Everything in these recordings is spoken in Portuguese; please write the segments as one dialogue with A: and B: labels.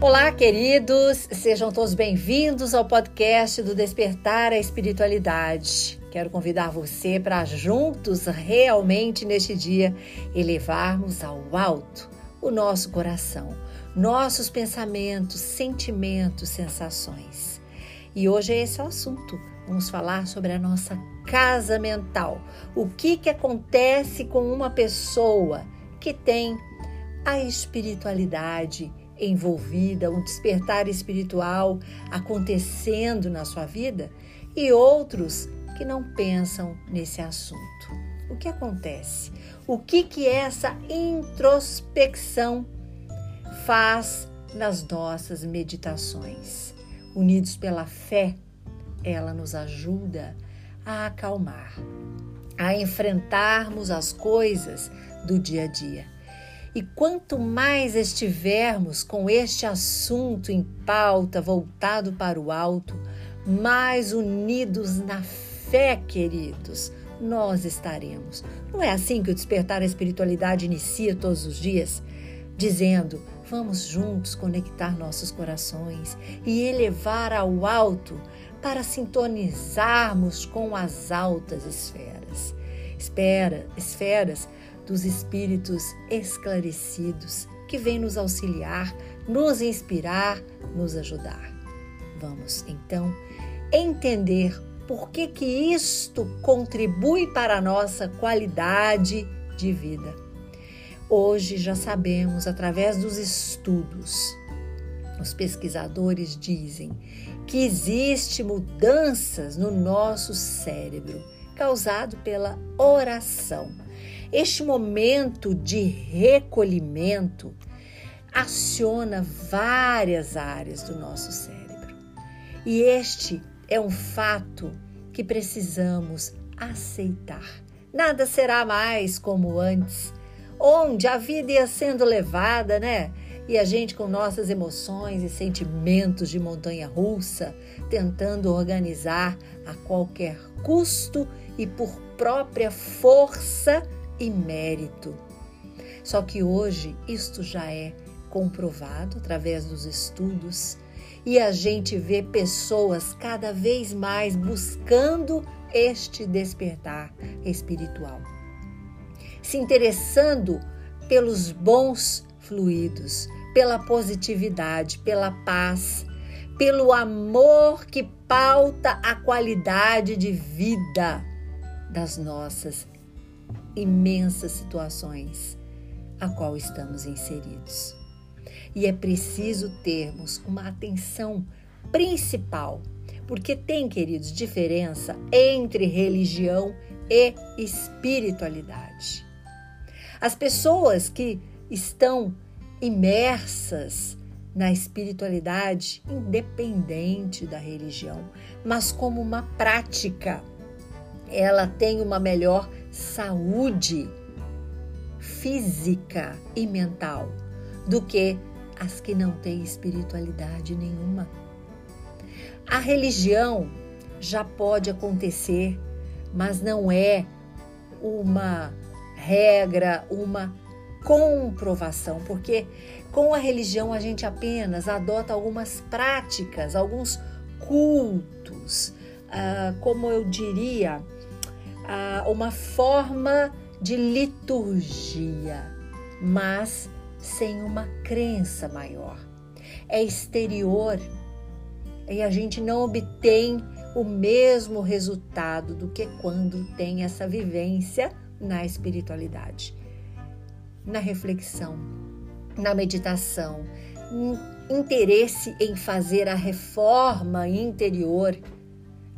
A: Olá, queridos, sejam todos bem-vindos ao podcast do Despertar a Espiritualidade. Quero convidar você para juntos, realmente neste dia, elevarmos ao alto o nosso coração, nossos pensamentos, sentimentos, sensações. E hoje é esse o assunto. Vamos falar sobre a nossa casa mental. O que, que acontece com uma pessoa que tem a espiritualidade envolvida, um despertar espiritual acontecendo na sua vida e outros que não pensam nesse assunto. O que acontece? O que que essa introspecção faz nas nossas meditações? Unidos pela fé, ela nos ajuda a acalmar, a enfrentarmos as coisas do dia a dia. E quanto mais estivermos com este assunto em pauta voltado para o alto, mais unidos na fé, queridos, nós estaremos. Não é assim que o despertar a espiritualidade inicia todos os dias? Dizendo: vamos juntos conectar nossos corações e elevar ao alto para sintonizarmos com as altas esferas. Espera, esferas dos espíritos esclarecidos que vêm nos auxiliar, nos inspirar, nos ajudar. Vamos então entender por que que isto contribui para a nossa qualidade de vida. Hoje já sabemos através dos estudos os pesquisadores dizem que existe mudanças no nosso cérebro causado pela oração. Este momento de recolhimento aciona várias áreas do nosso cérebro. E este é um fato que precisamos aceitar. Nada será mais como antes, onde a vida ia sendo levada, né? E a gente, com nossas emoções e sentimentos de montanha russa, tentando organizar a qualquer custo e por própria força e mérito. Só que hoje isto já é comprovado através dos estudos e a gente vê pessoas cada vez mais buscando este despertar espiritual, se interessando pelos bons fluidos, pela positividade, pela paz, pelo amor que pauta a qualidade de vida das nossas imensas situações a qual estamos inseridos. E é preciso termos uma atenção principal, porque tem, queridos, diferença entre religião e espiritualidade. As pessoas que estão imersas na espiritualidade, independente da religião, mas como uma prática. Ela tem uma melhor saúde física e mental do que as que não têm espiritualidade nenhuma. A religião já pode acontecer, mas não é uma regra, uma comprovação, porque com a religião a gente apenas adota algumas práticas, alguns cultos, ah, como eu diria, uma forma de liturgia, mas sem uma crença maior. É exterior e a gente não obtém o mesmo resultado do que quando tem essa vivência na espiritualidade na reflexão, na meditação, interesse em fazer a reforma interior,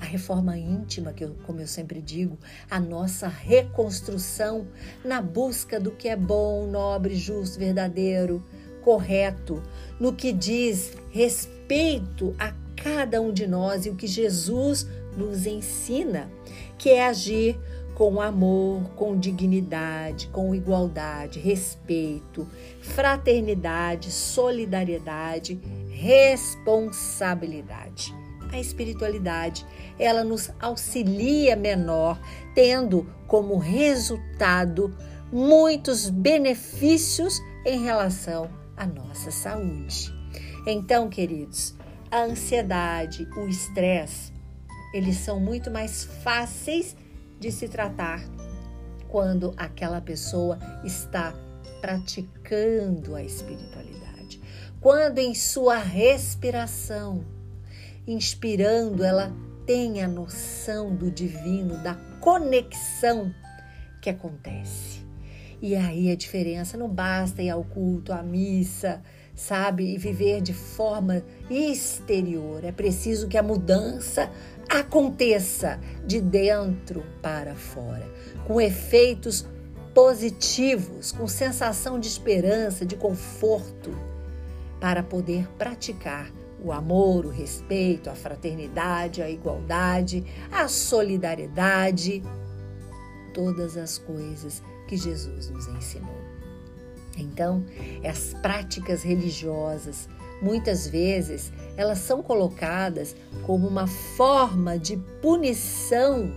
A: a reforma íntima, que eu, como eu sempre digo, a nossa reconstrução na busca do que é bom, nobre, justo, verdadeiro, correto, no que diz respeito a cada um de nós e o que Jesus nos ensina, que é agir com amor, com dignidade, com igualdade, respeito, fraternidade, solidariedade, responsabilidade. A espiritualidade, ela nos auxilia menor, tendo como resultado muitos benefícios em relação à nossa saúde. Então, queridos, a ansiedade, o estresse, eles são muito mais fáceis de se tratar quando aquela pessoa está praticando a espiritualidade. Quando em sua respiração, inspirando, ela tem a noção do divino, da conexão que acontece. E aí a diferença não basta ir ao culto, à missa, sabe, e viver de forma exterior. É preciso que a mudança aconteça de dentro para fora, com efeitos positivos, com sensação de esperança, de conforto, para poder praticar o amor, o respeito, a fraternidade, a igualdade, a solidariedade, todas as coisas que Jesus nos ensinou. Então, as práticas religiosas, muitas vezes, elas são colocadas como uma forma de punição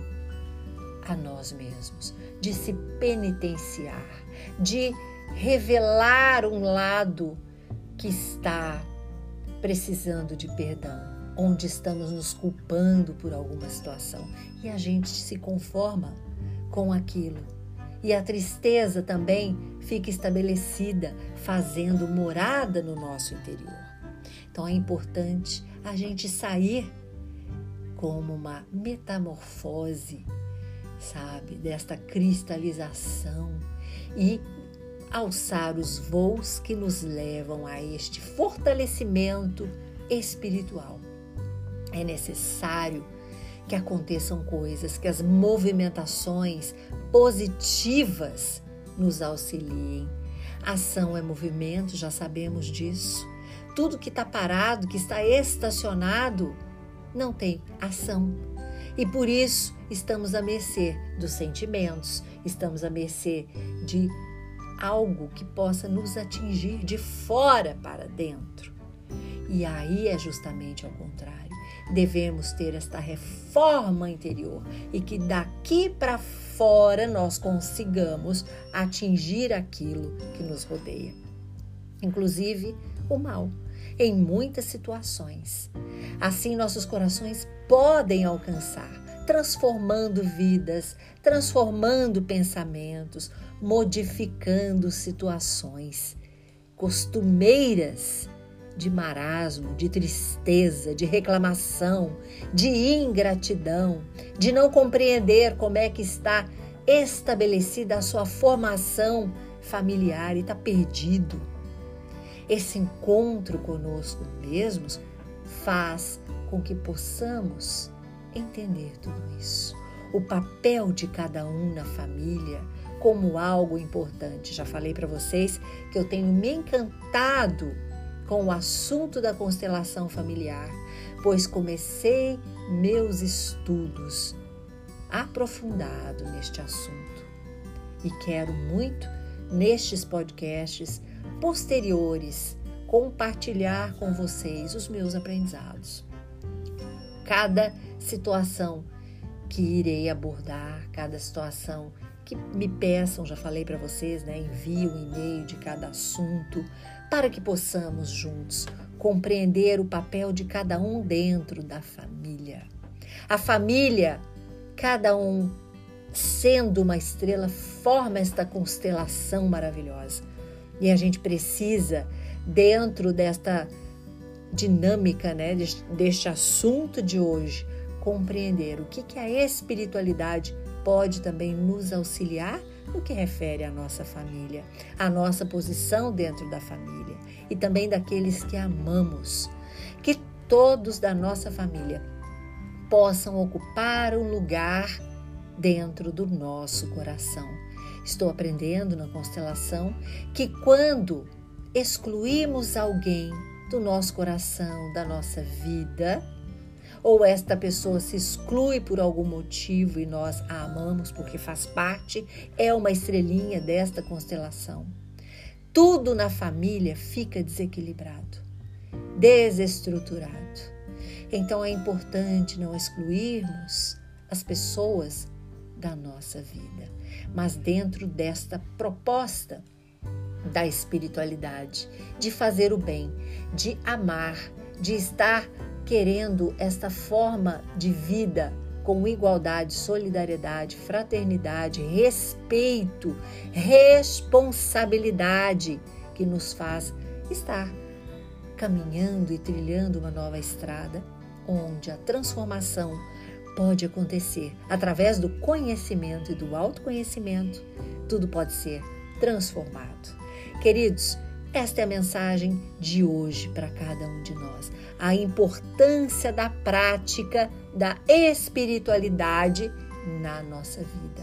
A: a nós mesmos, de se penitenciar, de revelar um lado que está precisando de perdão, onde estamos nos culpando por alguma situação e a gente se conforma com aquilo. E a tristeza também fica estabelecida, fazendo morada no nosso interior. Então é importante a gente sair como uma metamorfose sabe, desta cristalização e alçar os voos que nos levam a este fortalecimento espiritual. É necessário que aconteçam coisas, que as movimentações positivas nos auxiliem. Ação é movimento, já sabemos disso. Tudo que está parado, que está estacionado, não tem ação. E por isso estamos à mercê dos sentimentos, estamos à mercê de algo que possa nos atingir de fora para dentro. E aí é justamente ao contrário. Devemos ter esta reforma interior e que daqui para fora nós consigamos atingir aquilo que nos rodeia, inclusive o mal, em muitas situações. Assim, nossos corações podem alcançar transformando vidas, transformando pensamentos, modificando situações costumeiras de marasmo, de tristeza, de reclamação, de ingratidão, de não compreender como é que está estabelecida a sua formação familiar e está perdido. Esse encontro conosco mesmos faz com que possamos entender tudo isso. O papel de cada um na família como algo importante. Já falei para vocês que eu tenho me encantado com o assunto da constelação familiar, pois comecei meus estudos aprofundado neste assunto e quero muito nestes podcasts posteriores compartilhar com vocês os meus aprendizados. Cada situação que irei abordar, cada situação que me peçam, já falei para vocês, né? Envie um e-mail de cada assunto para que possamos juntos compreender o papel de cada um dentro da família. A família, cada um sendo uma estrela, forma esta constelação maravilhosa. E a gente precisa, dentro desta dinâmica, né, deste assunto de hoje, compreender o que, que a espiritualidade pode também nos auxiliar no que refere à nossa família, à nossa posição dentro da família e também daqueles que amamos. Que todos da nossa família possam ocupar um lugar dentro do nosso coração. Estou aprendendo na constelação que quando excluímos alguém do nosso coração, da nossa vida, ou esta pessoa se exclui por algum motivo e nós a amamos porque faz parte, é uma estrelinha desta constelação. Tudo na família fica desequilibrado, desestruturado. Então é importante não excluirmos as pessoas da nossa vida, mas dentro desta proposta da espiritualidade, de fazer o bem, de amar, de estar querendo esta forma de vida com igualdade, solidariedade, fraternidade, respeito, responsabilidade que nos faz estar caminhando e trilhando uma nova estrada onde a transformação pode acontecer através do conhecimento e do autoconhecimento. Tudo pode ser transformado. Queridos, esta é a mensagem de hoje para cada um de nós. A importância da prática da espiritualidade na nossa vida,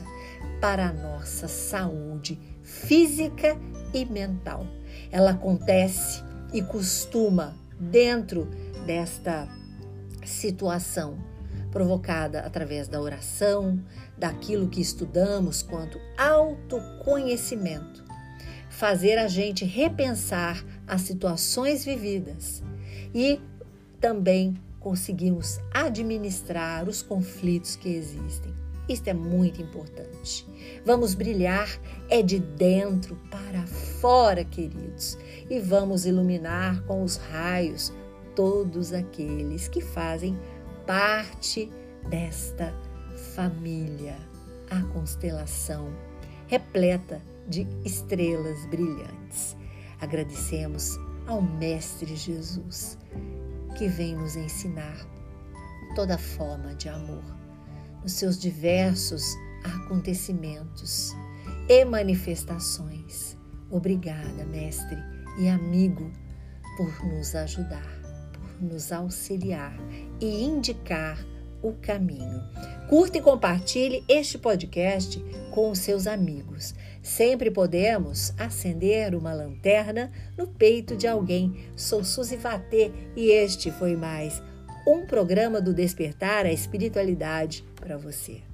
A: para a nossa saúde física e mental. Ela acontece e costuma dentro desta situação provocada através da oração, daquilo que estudamos quanto autoconhecimento, fazer a gente repensar as situações vividas e também conseguirmos administrar os conflitos que existem. Isto é muito importante. Vamos brilhar é de dentro para fora, queridos, e vamos iluminar com os raios todos aqueles que fazem parte desta família, a constelação repleta de estrelas brilhantes. Agradecemos ao Mestre Jesus, que vem nos ensinar toda forma de amor nos seus diversos acontecimentos e manifestações. Obrigada, Mestre e amigo, por nos ajudar nos auxiliar e indicar o caminho. Curta e compartilhe este podcast com os seus amigos. Sempre podemos acender uma lanterna no peito de alguém. Sou Suzy Vatê e este foi mais um programa do Despertar a Espiritualidade para você.